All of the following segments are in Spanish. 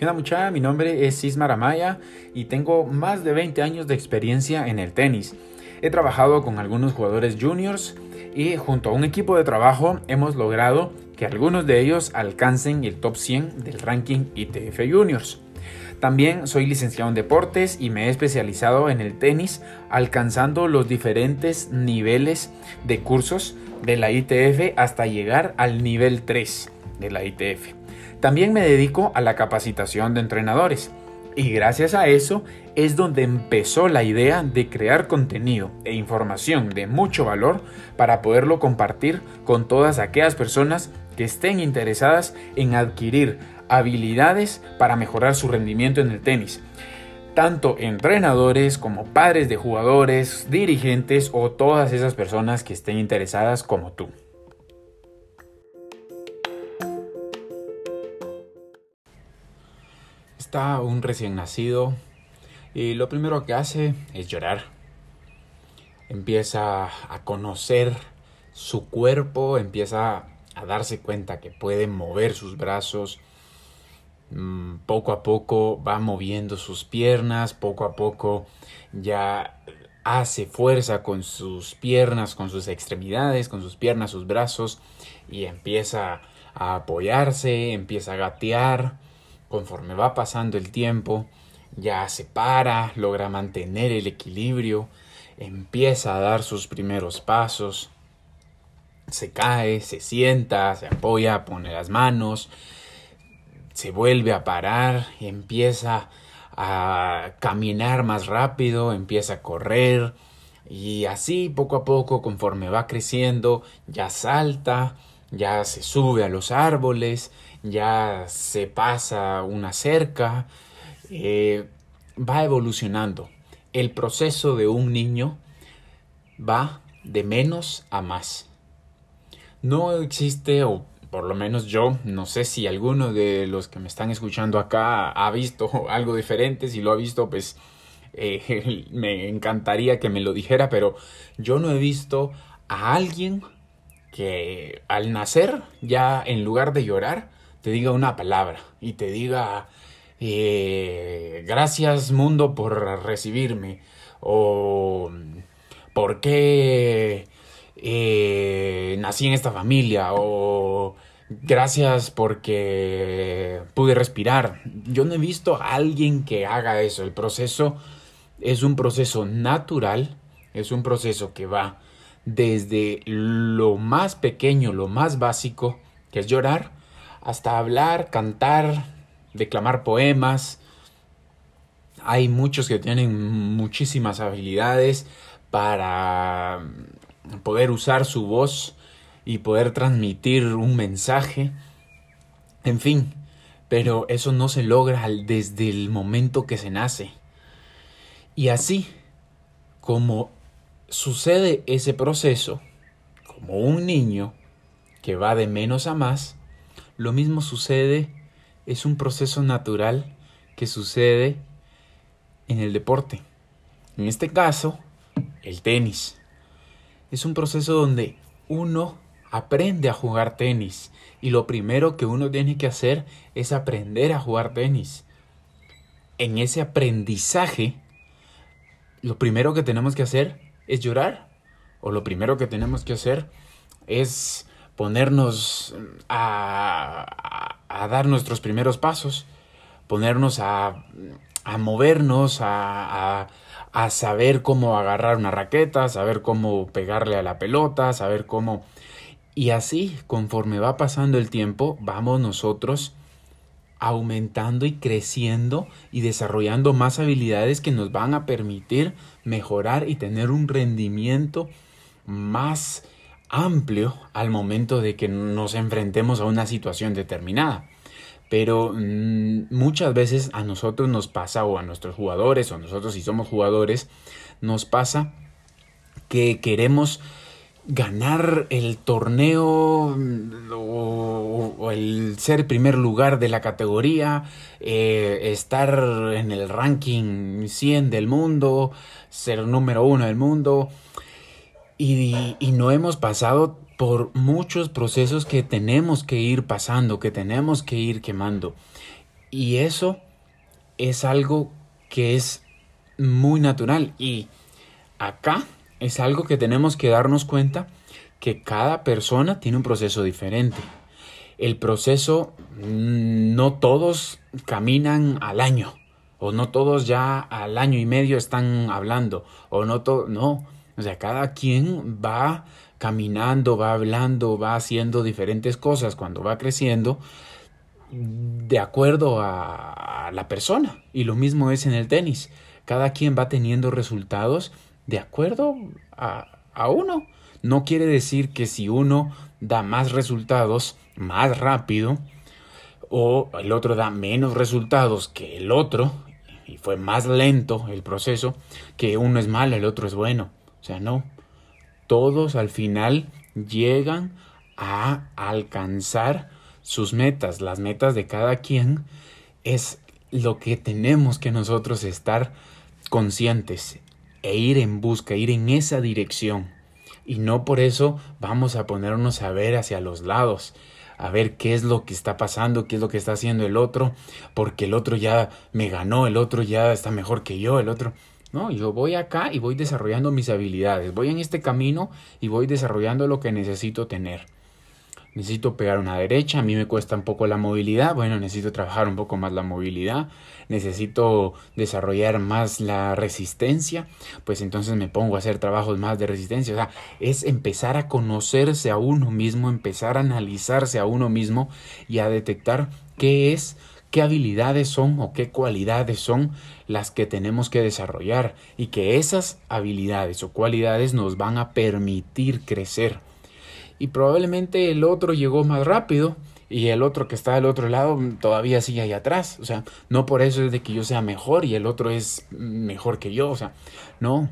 ¿Qué onda muchacha? Mi nombre es Sismar Amaya y tengo más de 20 años de experiencia en el tenis. He trabajado con algunos jugadores juniors y junto a un equipo de trabajo hemos logrado que algunos de ellos alcancen el top 100 del ranking ITF Juniors. También soy licenciado en deportes y me he especializado en el tenis, alcanzando los diferentes niveles de cursos de la ITF hasta llegar al nivel 3 de la ITF. También me dedico a la capacitación de entrenadores. Y gracias a eso es donde empezó la idea de crear contenido e información de mucho valor para poderlo compartir con todas aquellas personas que estén interesadas en adquirir habilidades para mejorar su rendimiento en el tenis. Tanto entrenadores como padres de jugadores, dirigentes o todas esas personas que estén interesadas como tú. Está un recién nacido y lo primero que hace es llorar. Empieza a conocer su cuerpo, empieza a darse cuenta que puede mover sus brazos. Mm, poco a poco va moviendo sus piernas, poco a poco ya hace fuerza con sus piernas, con sus extremidades, con sus piernas, sus brazos y empieza a apoyarse, empieza a gatear Conforme va pasando el tiempo, ya se para, logra mantener el equilibrio, empieza a dar sus primeros pasos, se cae, se sienta, se apoya, pone las manos, se vuelve a parar empieza a caminar más rápido, empieza a correr y así poco a poco conforme va creciendo ya salta, ya se sube a los árboles, ya se pasa una cerca, eh, va evolucionando. El proceso de un niño va de menos a más. No existe, o por lo menos yo, no sé si alguno de los que me están escuchando acá ha visto algo diferente, si lo ha visto, pues eh, me encantaría que me lo dijera, pero yo no he visto a alguien que al nacer ya en lugar de llorar te diga una palabra y te diga eh, gracias mundo por recibirme o por qué eh, nací en esta familia o gracias porque pude respirar. Yo no he visto a alguien que haga eso. El proceso es un proceso natural, es un proceso que va desde lo más pequeño, lo más básico, que es llorar, hasta hablar, cantar, declamar poemas. Hay muchos que tienen muchísimas habilidades para poder usar su voz y poder transmitir un mensaje. En fin, pero eso no se logra desde el momento que se nace. Y así como sucede ese proceso, como un niño que va de menos a más, lo mismo sucede, es un proceso natural que sucede en el deporte. En este caso, el tenis. Es un proceso donde uno aprende a jugar tenis y lo primero que uno tiene que hacer es aprender a jugar tenis. En ese aprendizaje, lo primero que tenemos que hacer es llorar o lo primero que tenemos que hacer es ponernos a, dar nuestros primeros pasos, ponernos a, movernos, a, saber cómo agarrar una raqueta, saber cómo pegarle a la pelota, saber cómo... Y así, conforme va pasando el tiempo, vamos nosotros aumentando y creciendo y desarrollando más habilidades que nos van a permitir mejorar y tener un rendimiento más amplio al momento de que nos enfrentemos a una situación determinada. Pero mm, muchas veces a nosotros nos pasa, o a nuestros jugadores, o a nosotros si somos jugadores, nos pasa que queremos ganar el torneo mm, o, el ser primer lugar de la categoría, eh, estar en el ranking 100 del mundo, ser número uno del mundo y, no hemos pasado por muchos procesos que tenemos que ir pasando, que tenemos que ir quemando. Y eso es algo que es muy natural. Y acá es algo que tenemos que darnos cuenta que cada persona tiene un proceso diferente. El proceso, mm, no todos caminan al año, o no todos ya al año y medio están hablando, o no todo, no. O sea, cada quien va caminando, va hablando, va haciendo diferentes cosas cuando va creciendo de acuerdo a, la persona. Y lo mismo es en el tenis. Cada quien va teniendo resultados de acuerdo a, uno. No quiere decir que si uno da más resultados más rápido o el otro da menos resultados que el otro y fue más lento el proceso, que uno es malo, el otro es bueno. O sea, no. Todos al final llegan a alcanzar sus metas, las metas de cada quien, es lo que tenemos que nosotros estar conscientes e ir en busca, ir en esa dirección. Y no por eso vamos a ponernos a ver hacia los lados, a ver qué es lo que está pasando, qué es lo que está haciendo el otro, porque el otro ya me ganó, el otro ya está mejor que yo, el otro. No, yo voy acá y voy desarrollando mis habilidades, voy en este camino y voy desarrollando lo que necesito tener. Necesito pegar una derecha, a mí me cuesta un poco la movilidad, bueno, necesito trabajar un poco más la movilidad, necesito desarrollar más la resistencia, pues entonces me pongo a hacer trabajos más de resistencia, o sea, es empezar a conocerse a uno mismo, empezar a analizarse a uno mismo y a detectar qué es, qué habilidades son o qué cualidades son las que tenemos que desarrollar y que esas habilidades o cualidades nos van a permitir crecer y probablemente el otro llegó más rápido y el otro que está del otro lado todavía sigue ahí atrás. O sea, no por eso es de que yo sea mejor y el otro es mejor que yo. O sea, no,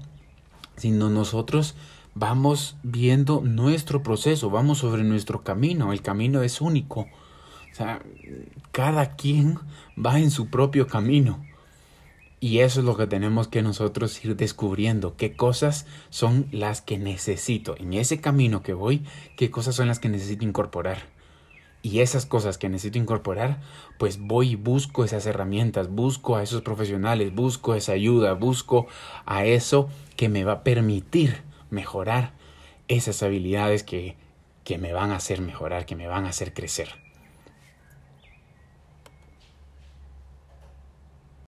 sino nosotros vamos viendo nuestro proceso, vamos sobre nuestro camino. El camino es único. O sea, cada quien va en su propio camino. Y eso es lo que tenemos que nosotros ir descubriendo, qué cosas son las que necesito. En ese camino que voy, qué cosas son las que necesito incorporar. Y esas cosas que necesito incorporar, pues voy y busco esas herramientas, busco a esos profesionales, busco esa ayuda, busco a eso que me va a permitir mejorar esas habilidades que, que me van a hacer mejorar, que me van a hacer crecer.